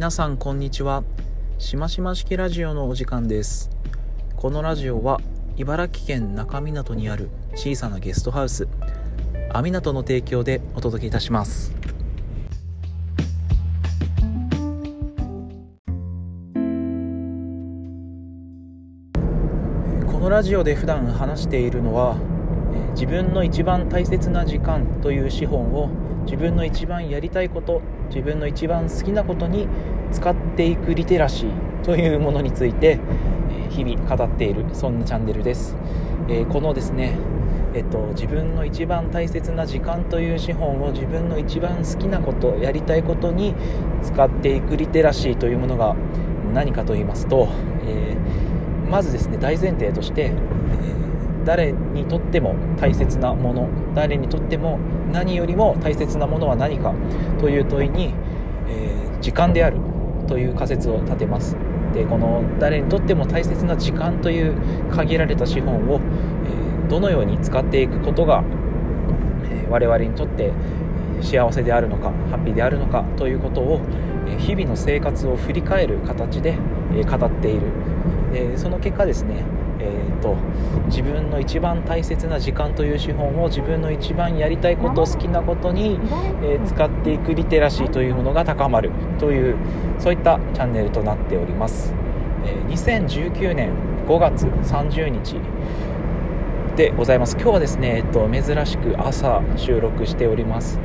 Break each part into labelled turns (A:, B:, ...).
A: 皆さんこんにちは。しましま式ラジオのお時間です。このラジオは茨城県那珂湊にある小さなゲストハウスアミナトの提供でお届けいたします。このラジオで普段話しているのは自分の一番大切な時間という資本を自分の一番やりたいこと自分の一番好きなことに使っていくリテラシーというものについて日々語っているそんなチャンネルです、えこのですねえっと、自分の一番大切な時間という資本を自分の一番好きなことやりたいことに使っていくリテラシーというものが何かと言いますと、えー、まずですね大前提として、え、誰にとっても大切なもの誰にとっても何よりも大切なものは何かという問いに、えー、時間であるという仮説を立てます。でこの誰にとっても大切な時間という限られた資本を、えどのように使っていくことが、え我々にとって幸せであるのかハッピーであるのかということを日々の生活を振り返る形で語っている。でその結果ですね、えーと、自分の一番大切な時間という資本を自分の一番やりたいこと好きなことに、えー、使っていくリテラシーというものが高まるというそういったチャンネルとなっております、えー、2019年5月30日でございます。今日はですね、えっと、珍しく朝収録しております、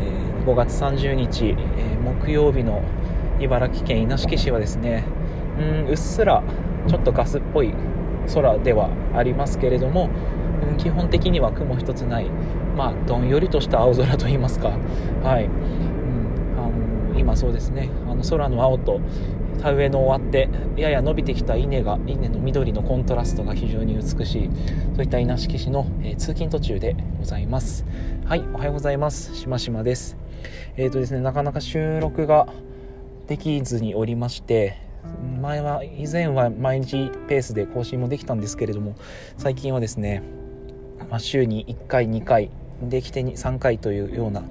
A: えー、5月30日、えー、木曜日の茨城県稲敷市はですねうんうっすらちょっとガスっぽい空ではありますけれども、基本的には雲一つないまあどんよりとした青空といいますか。はい、うん、あの今そうですね。あの空の青と田植えの終わってやや伸びてきた稲が稲の緑のコントラストが非常に美しいそういった稲敷市の、えー、通勤途中でございます。はいおはようございます。しましまです。えっ、ー、とですねなかなか収録ができずにおりまして前は以前は毎日ペースで更新もできたんですけれども最近はですね、まあ、週に1回2回できて3回というような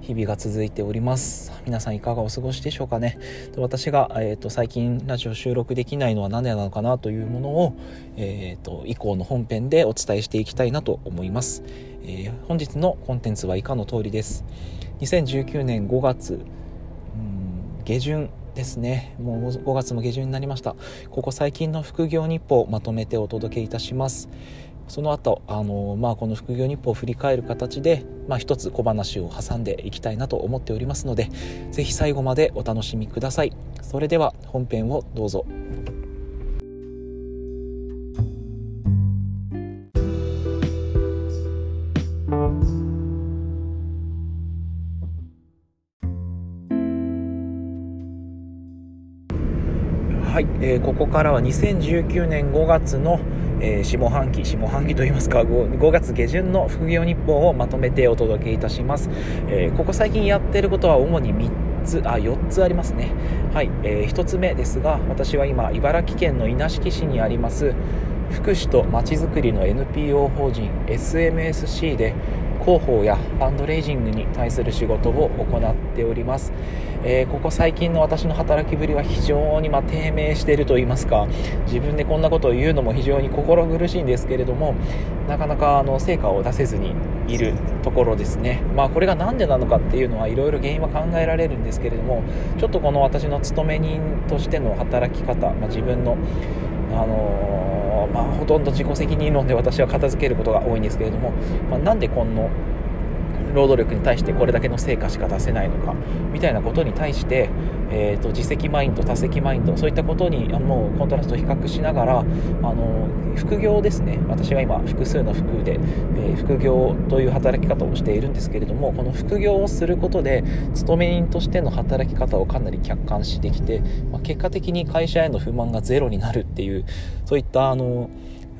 A: 日々が続いております。皆さんいかがお過ごしでしょうかね。私が、えーと、最近ラジオ収録できないのは何でなのかなというものを、えーと、以降の本編でお伝えしていきたいなと思います、えー、本日のコンテンツは以下の通りです。2019年5月下旬ですね。もう5月も下旬になりました。ここ最近の副業日報をまとめてお届けいたします。その後あのまあこの副業日報を振り返る形で、まあ、一つ小話を挟んでいきたいなと思っておりますので是非最後までお楽しみください。それでは本編をどうぞ。はい、えー、ここからは2019年5月のえー、下半期、下半期といいますか5、5月下旬の副業日報をまとめてお届けいたします。えー、ここ最近やってることは主に3つ、あ、4つありますね。はい、えー、1つ目ですが、私は今、茨城県の稲敷市にあります、福祉とまちづくりの NPO 法人 SMSC で広報やファンドレイジングに対する仕事を行っております、えー、ここ最近の私の働きぶりは非常にま低迷していると言いますか自分でこんなことを言うのも非常に心苦しいんですけれどもなかなかあの成果を出せずにいるところですね。まあこれが何でなのかっていうのはいろいろ原因は考えられるんですけれどもちょっとこの私の勤め人としての働き方、まあ、自分のあのーまあ、ほとんど自己責任論で私は片付けることが多いんですけれども、まあ、なんでこの労働力に対してこれだけの成果しか出せないのかみたいなことに対して、えーと、自責マインド多責マインドそういったことにもうコントラストを比較しながらあの副業ですね。私は今複数の服で、えー、副業という働き方をしているんですけれどもこの副業をすることで勤め人としての働き方をかなり客観視できて、まあ、結果的に会社への不満がゼロになるっていうそういったあの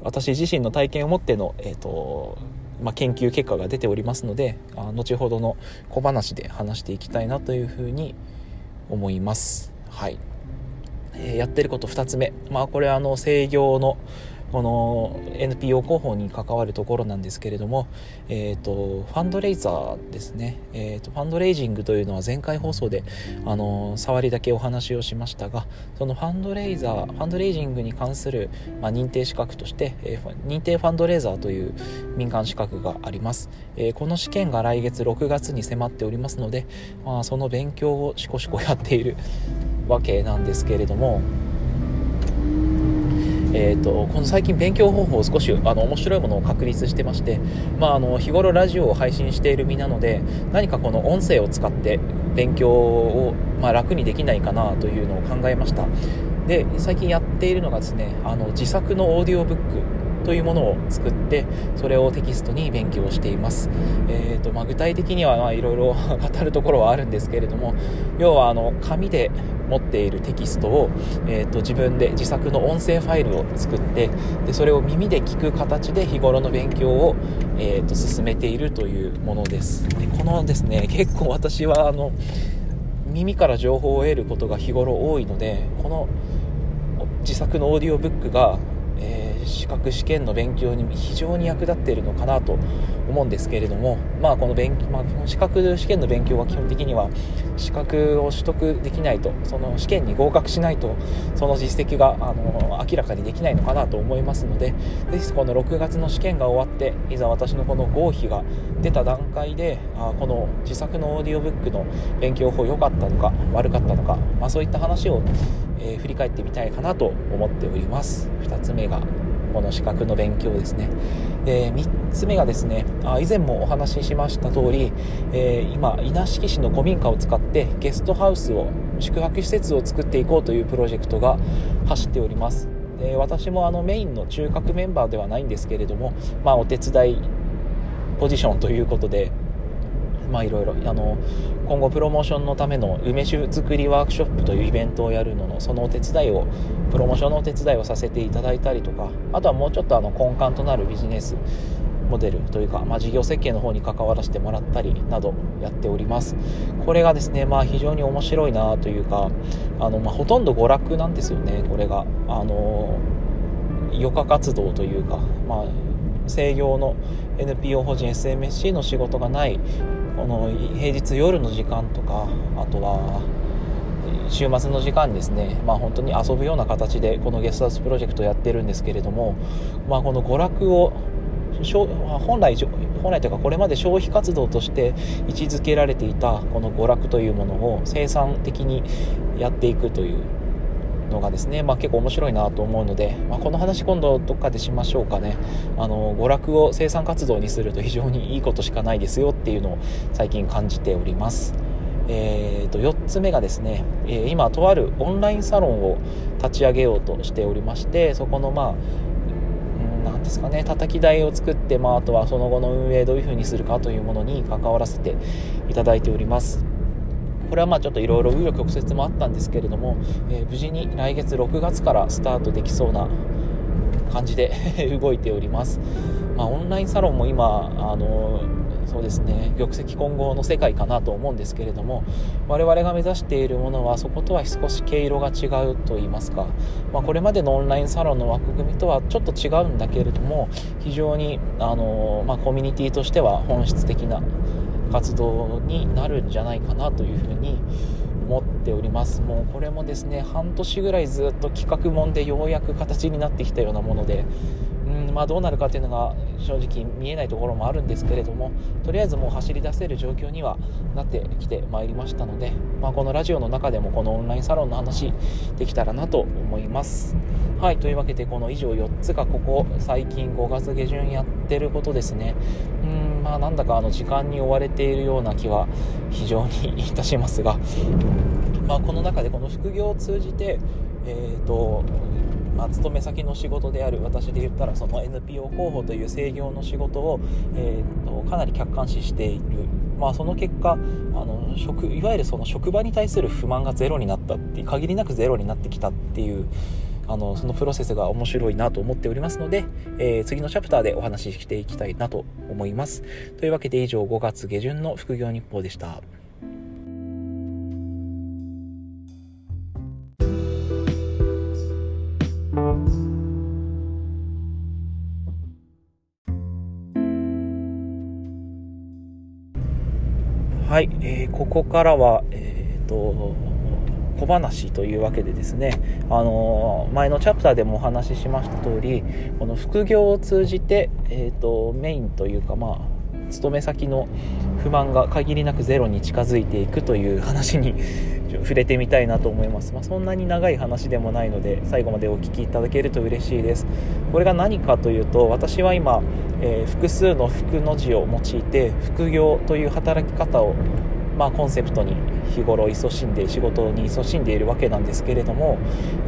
A: 私自身の体験を持っての、えーとまあ、研究結果が出ておりますのであ後ほどの小話で話していきたいなというふうに思います。はいえー、やってること2つ目、まあ、これはあの制御のこの NPO 広報に関わるところなんですけれども、えーと、ファンドレイザーですね、えーと、ファンドレイジングというのは前回放送であの触りだけお話をしましたがそのファンドレイザーファンドレイジングに関する、まあ、認定資格として、えー、認定ファンドレイザーという民間資格があります、えー、この試験が来月6月に迫っておりますので、まあ、その勉強をしこしこやっているわけなんですけれどもえーと、この最近勉強方法を少しあの面白いものを確立してまして、まあ、あの日頃ラジオを配信している身なので何かこの音声を使って勉強を、まあ、楽にできないかなというのを考えました。で最近やっているのがですねあの自作のオーディオブックというものを作ってそれをテキストに勉強しています、えーとまあ、具体的にはいろいろ 語るところはあるんですけれども要はあの紙で持っているテキストを、えーと、自分で自作の音声ファイルを作ってでそれを耳で聞く形で日頃の勉強を、えーと、進めているというものです。でこのですね結構私はあの耳から情報を得ることが日頃多いのでこの自作のオーディオブックが資格試験の勉強に非常に役立っているのかなと思うんですけれども、まあ、この勉まあ、資格試験の勉強は基本的には資格を取得できないとその試験に合格しないとその実績があの明らかにできないのかなと思いますのでぜひこの6月の試験が終わっていざ私のこの合否が出た段階であこの自作のオーディオブックの勉強法良かったのか悪かったのか、まあ、そういった話を、えー、振り返ってみたいかなと思っております。2つ目がこの資格の勉強ですね。で3つ目がですねあ以前もお話ししました通り、えー、今稲敷市の古民家を使ってゲストハウスを宿泊施設を作っていこうというプロジェクトが走っております。で私もあのメインの中核メンバーではないんですけれども、まあ、お手伝いポジションということでまあいろいろあの今後プロモーションのための梅酒作りワークショップというイベントをやるののそのお手伝いをプロモーションのお手伝いをさせていただいたりとかあとはもうちょっとあの根幹となるビジネスモデルというか、まあ、事業設計の方に関わらせてもらったりなどやっております。これがですね、まあ、非常に面白いなというかあの、まあ、ほとんど娯楽なんですよねこれが。あの余暇活動というか、まあ、制業の NPO 法人 SMSC の仕事がないこの平日夜の時間とかあとは週末の時間にですね、まあ、本当に遊ぶような形でこのゲストハウスプロジェクトをやってるんですけれども、まあ、この娯楽を本来本来というかこれまで消費活動として位置づけられていたこの娯楽というものを生産的にやっていくというのがですね、まあ、結構面白いなと思うので、まあ、この話今度どっかでしましょうかねあの娯楽を生産活動にすると非常にいいことしかないですよっていうのを最近感じております。えー、と4つ目がですね、え、今とあるオンラインサロンを立ち上げようとしておりましてそこのまあ何ですかね叩き台を作って、まあ、あとはその後の運営どういうふうにするかというものに関わらせていただいておりますこれはまあちょっといろいろ紆余曲折もあったんですけれども、えー、無事に来月6月からスタートできそうな感じで 動いております、まあ、オンラインサロンも今あのそうですね玉石混合の世界かなと思うんですけれども我々が目指しているものはそことは少し毛色が違うと言いますか、まあ、これまでのオンラインサロンの枠組みとはちょっと違うんだけれども非常にあの、まあ、コミュニティとしては本質的な活動になるんじゃないかなというふうに思っております。もうこれもですね半年ぐらいずっと企画もんでようやく形になってきたようなものでうんまあ、どうなるかというのが正直見えないところもあるんですけれどもとりあえずもう走り出せる状況にはなってきてまいりましたので、まあ、このラジオの中でもこのオンラインサロンの話できたらなと思います。はいというわけでこの以上4つがここ最近5月下旬やってることですね。うんまあなんだかあの時間に追われているような気は非常にいたしますが まあこの中でこの副業を通じてえーとまあ、勤め先の仕事である私で言ったらその NPO 候補という制業の仕事を、えーと、かなり客観視している、まあ、その結果あの職いわゆるその職場に対する不満がゼロになったって限りなくゼロになってきたっていうあのそのプロセスが面白いなと思っておりますので、えー、次のチャプターでお話ししていきたいなと思います。というわけで以上5月下旬の副業日報でした。はい、えー、ここからは、えー、と小話というわけでですね、あのー、前のチャプターでもお話ししました通り、この副業を通じて、えっ、と、メインというか、まあ、勤め先の不満が限りなくゼロに近づいていくという話に 触れてみたいなと思います、まあ、そんなに長い話でもないので最後までお聞きいただけると嬉しいです。これが何かというと私は今、えー、複数の副の字を用いて副業という働き方をまあ、コンセプトに日頃勤しんで仕事に勤しんでいるわけなんですけれども、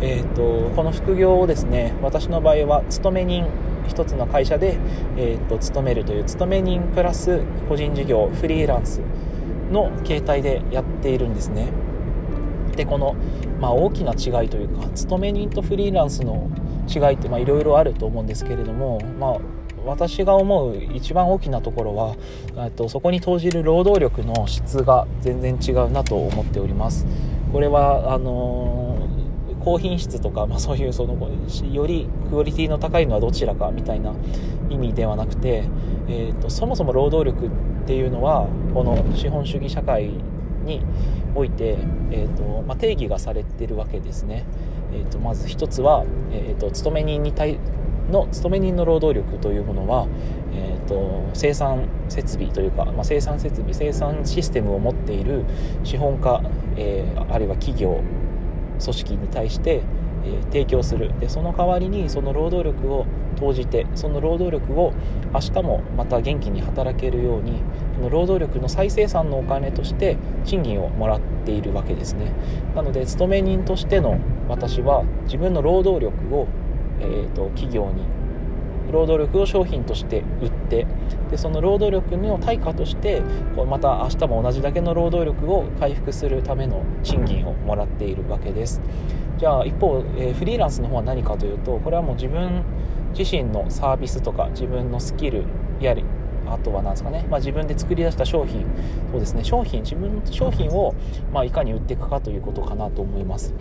A: えーと、この副業をですね私の場合は勤め人1つの会社で、えーと勤めるという勤め人プラス個人事業フリーランスの形態でやっているんですね。でこの、まあ、大きな違いというか勤め人とフリーランスの違いっていろいろあると思うんですけれども、まあ、私が思う一番大きなところはとそこに投じる労働力の質が全然違うなと思っております。これはあのー、高品質とか、まあ、そういうそのよりクオリティの高いのはどちらかみたいな意味ではなくて、えーと、そもそも労働力っていうのはこの資本主義社会において、えーとまあ、定義がされてるわけですね。えーと、まず一つは、えーと、勤め人に対の勤め人の労働力というものは、えーと、生産設備というか、まあ、生産設備生産システムを持っている資本家、えー、あるいは企業組織に対してえ提供する。でその代わりにその労働力を投じてその労働力を明日もまた元気に働けるようにその労働力の再生産のお金として賃金をもらっているわけですね。なので勤め人としての私は自分の労働力を、えーと、企業に労働力を商品として売ってでその労働力の対価としてまた明日も同じだけの労働力を回復するための賃金をもらっているわけです。じゃあ一方、えー、フリーランスの方は何かというとこれはもう自分自身のサービスとか自分のスキルやりあとは何ですかね、まあ、自分で作り出した商品そうですね商品自分の商品を、ま、いかに売っていくかということかなと思います。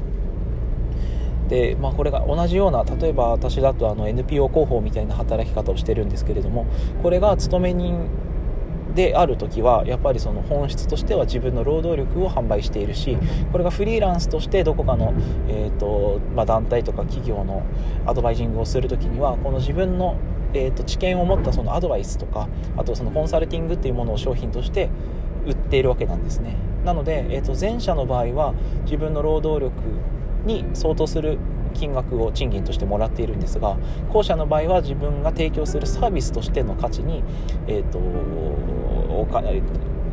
A: で、まあ、これが同じような例えば私だとあの NPO 広報みたいな働き方をしてるんですけれどもこれが勤め人である時はやっぱりその本質としては自分の労働力を販売しているしこれがフリーランスとしてどこかの、えーとまあ、団体とか企業のアドバイジングをする時にはこの自分の、えーと、知見を持ったそのアドバイスとかあとそのコンサルティングっていうものを商品として売っているわけなんですね。なので、えーと前者の場合は自分の労働力に相当する金額を賃金としてもらっているんですが後者の場合は自分が提供するサービスとしての価値に、えーと、お金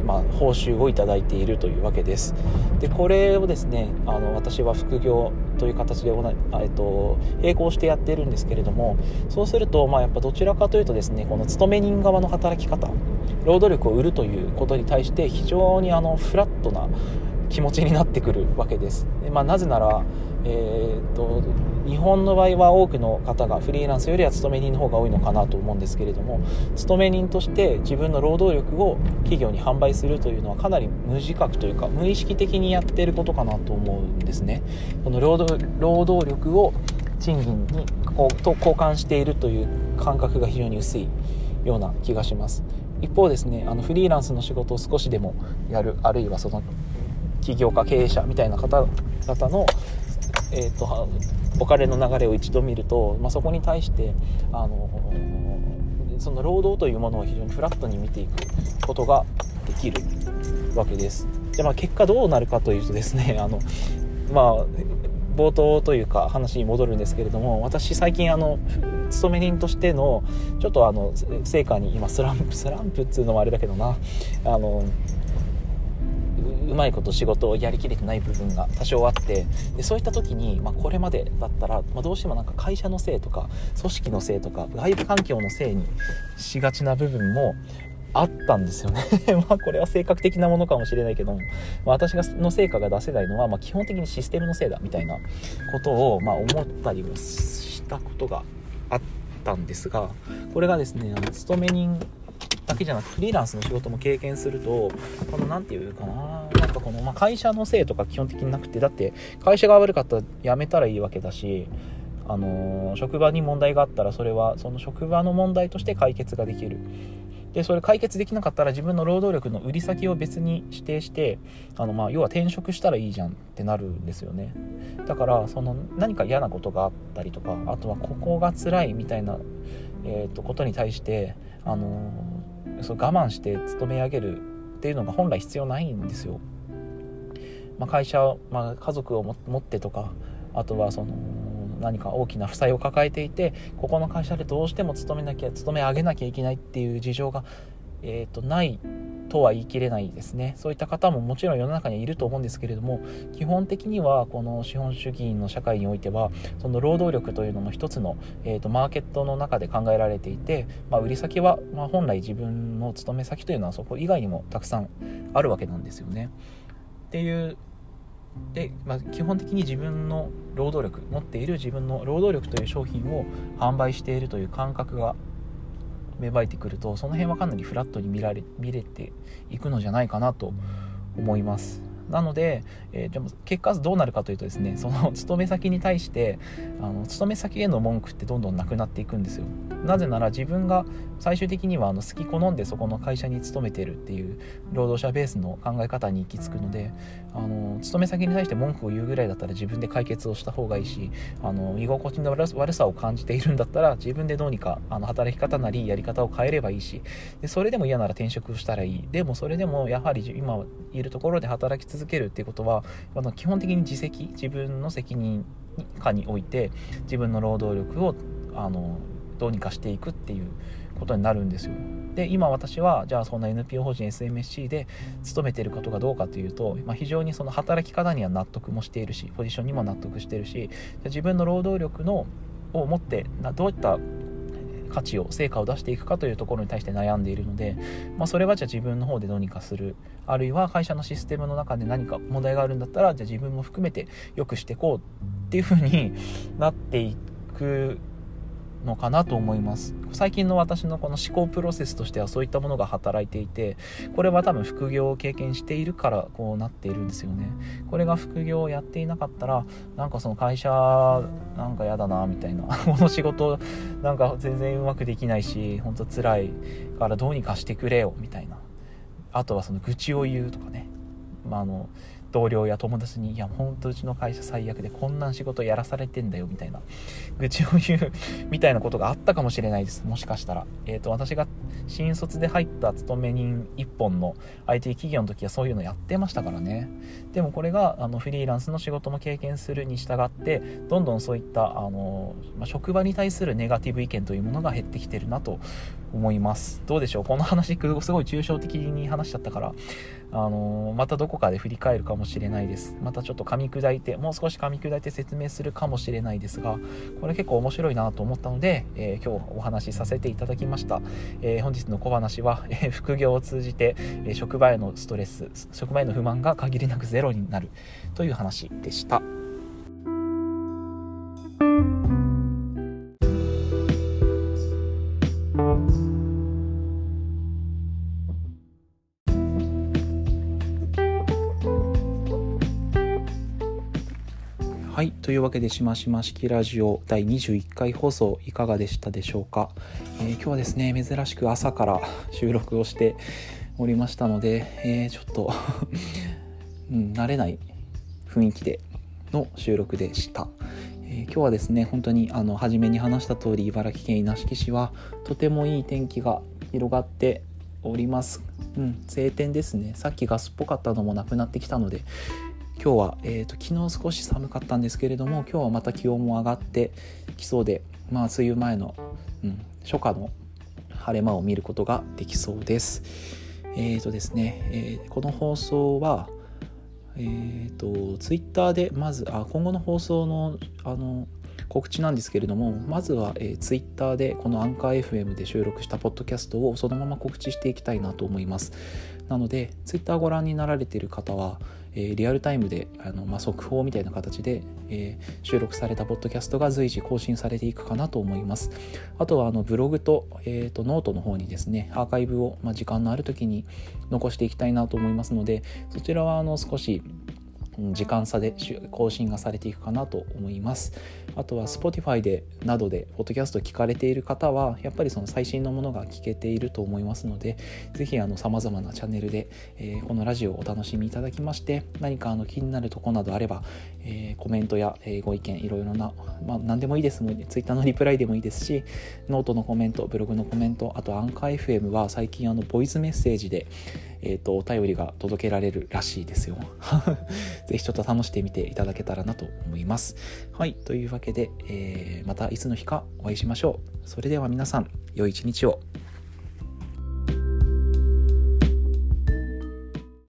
A: まあ、報酬をいただいているというわけです。でこれをですねあの私は副業という形で、えっと、並行してやっているんですけれどもそうすると、まあ、やっぱどちらかというとですねこの勤め人側の働き方労働力を売るということに対して非常にあのフラットな気持ちになってくるわけです。でまあ、なぜなら、えー、っと日本の場合は多くの方がフリーランスよりは勤め人の方が多いのかなと思うんですけれども勤め人として自分の労働力を企業に販売するというのはかなり無自覚というか無意識的にやっていることかなと思うんですね。この労働労働力を賃金にこうと交換しているという感覚が非常に薄いような気がします一方ですねあのフリーランスの仕事を少しでもやるあるいはその起業家経営者みたいな方々の、えーと、お金の流れを一度見ると、まあ、そこに対してあのその労働というものを非常にフラットに見ていくことができるわけです。でまあ、結果どうなるかというとですね あの、まあ、冒頭というか話に戻るんですけれども私最近あの勤め人としてのちょっとあの成果に今スランプスランプっつうのもあれだけどなあのうまいこと仕事をやりきれてない部分が多少あってでそういった時に、まあ、これまでだったら、まあ、どうしてもなんか会社のせいとか組織のせいとか外部環境のせいにしがちな部分もあったんですよね。まあこれは性格的なものかもしれないけども、まあ、私がの成果が出せないのは、まあ、基本的にシステムのせいだみたいなことを、まあ、思ったりもしたことがあったんですがこれがですねあの勤め人だけじゃなくフリーランスの仕事も経験するとこの何て言うかななんかこの、まあ、会社のせいとか基本的になくてだって会社が悪かったら辞めたらいいわけだしあの職場に問題があったらそれはその職場の問題として解決ができる。でそれ解決できなかったら自分の労働力の売り先を別に指定してあのまあ要は転職したらいいじゃんってなるんですよね。だからその何か嫌なことがあったりとかあとはここが辛いみたいな、えー、とことに対してあのそう我慢して勤め上げるっていうのが本来必要ないんですよ、まあ、会社、まあ、家族を持ってとかあとはその何か大きな負債を抱えていてここの会社でどうしても勤めなきゃ勤め上げなきゃいけないっていう事情が、えーと、ないとは言い切れないですねそういった方ももちろん世の中にはいると思うんですけれども基本的にはこの資本主義の社会においてはその労働力というのも一つの、えーと、マーケットの中で考えられていて、まあ、売り先は、まあ、本来自分の勤め先というのはそこ以外にもたくさんあるわけなんですよね。っていうで、まあ、基本的に自分の労働力持っている自分の労働力という商品を販売しているという感覚が芽生えてくるとその辺はかなりフラットに見られ見れていくのじゃないかなと思います。なので、えー、でも結果どうなるかというとですねその 勤め先に対してあの勤め先への文句ってどんどんなくなっていくんですよなぜなら自分が最終的にはあの好き好んでそこの会社に勤めてるっていう労働者ベースの考え方に行き着くのであの勤め先に対して文句を言うぐらいだったら自分で解決をした方がいいしあの居心地の悪さを感じているんだったら自分でどうにかあの働き方なりやり方を変えればいいしでそれでも嫌なら転職したらいい。でもそれでもやはり今いるところで働き続けるっていうことはあの基本的に自責自分の責任下において自分の労働力をあのどうにかしていくっていうことになるんですよ。で今私はじゃあそんな NPO 法人 SMSC で勤めてることがどうかというと、まあ、非常にその働き方には納得もしているしポジションにも納得してるし自分の労働力のを持ってどういった価値を成果を出していくかというところに対して悩んでいるので、まあ、それはじゃあ自分の方でどうにかする。あるいは会社のシステムの中で何か問題があるんだったらじゃあ自分も含めて良くしていこうっていうふうになっていくのかなと思います。最近の私のこの思考プロセスとしてはそういったものが働いていてこれは多分副業を経験しているからこうなっているんですよね。これが副業をやっていなかったらなんかその会社なんか嫌だなみたいな この仕事なんか全然うまくできないし本当辛いからどうにかしてくれよみたいな。あとはその愚痴を言うとかね。まあ、あの同僚や友達に「いやほんとうちの会社最悪でこんな仕事やらされてんだよ」みたいな愚痴を言うみたいなことがあったかもしれないです。もしかしたら、えーと、私が新卒で入った勤め人1本の IT 企業の時はそういうのやってましたからね。でもこれがあのフリーランスの仕事も経験するに従ってどんどんそういったあの、まあ、職場に対するネガティブ意見というものが減ってきてるなと思います。どうでしょう？この話すごい抽象的に話しちゃったから。あのまたどこかで振り返るかもしれないです。またちょっと噛み砕いてもう少し噛み砕いて説明するかもしれないですがこれ結構面白いなと思ったので、えー、今日お話しさせていただきました、えー、本日の小話は、え、副業を通じて、え職場へのストレス職場への不満が限りなくゼロになるという話でした。はい。というわけで、しましま式ラジオ第21回放送いかがでしたでしょうか、えー、今日はですね、珍しく朝から収録をしておりましたので、えー、ちょっと うん、慣れない雰囲気での収録でした。今日はですね、本当にあの初めに話した通り、茨城県稲敷市はとてもいい天気が広がっております。うん、晴天ですね。さっきガスっぽかったのもなくなってきたので、今日は、えーと、昨日少し寒かったんですけれども今日はまた気温も上がってきそうでまあ梅雨前の、うん、初夏の晴れ間を見ることができそうです。えーとですね、えー、この放送はえーと、ツイッターでまずあ今後の放送のあの告知なんですけれどもまずは、えー、ツイッターでこのアンカー FM で収録したポッドキャストをそのまま告知していきたいなと思います。なのでツイッターご覧になられている方はえー、リアルタイムであの、まあ、速報みたいな形で、えー、収録されたポッドキャストが随時更新されていくかなと思います。あとはあのブログと,、えーと、ノートの方にですねアーカイブを、まあ、時間のある時に残していきたいなと思いますのでそちらはあの少し時間差で更新がされていくかなと思いますあとは Spotify でなどでポッドキャスト聞かれている方はやっぱりその最新のものが聞けていると思いますのでぜひさまざまなチャンネルで、えー、このラジオをお楽しみいただきまして何かあの気になるとこなどあれば、えー、コメントや、えー、ご意見いろいろな、まあ、何でもいいですもん Twitter のリプライでもいいですしノートのコメントブログのコメントあとアンカー FM は最近あのボイスメッセージでえーと、お便りが届けられるらしいですよ。ぜひちょっと試してみていただけたらなと思います。はい、というわけで、えー、またいつの日かお会いしましょう。それでは皆さん、良い一日を。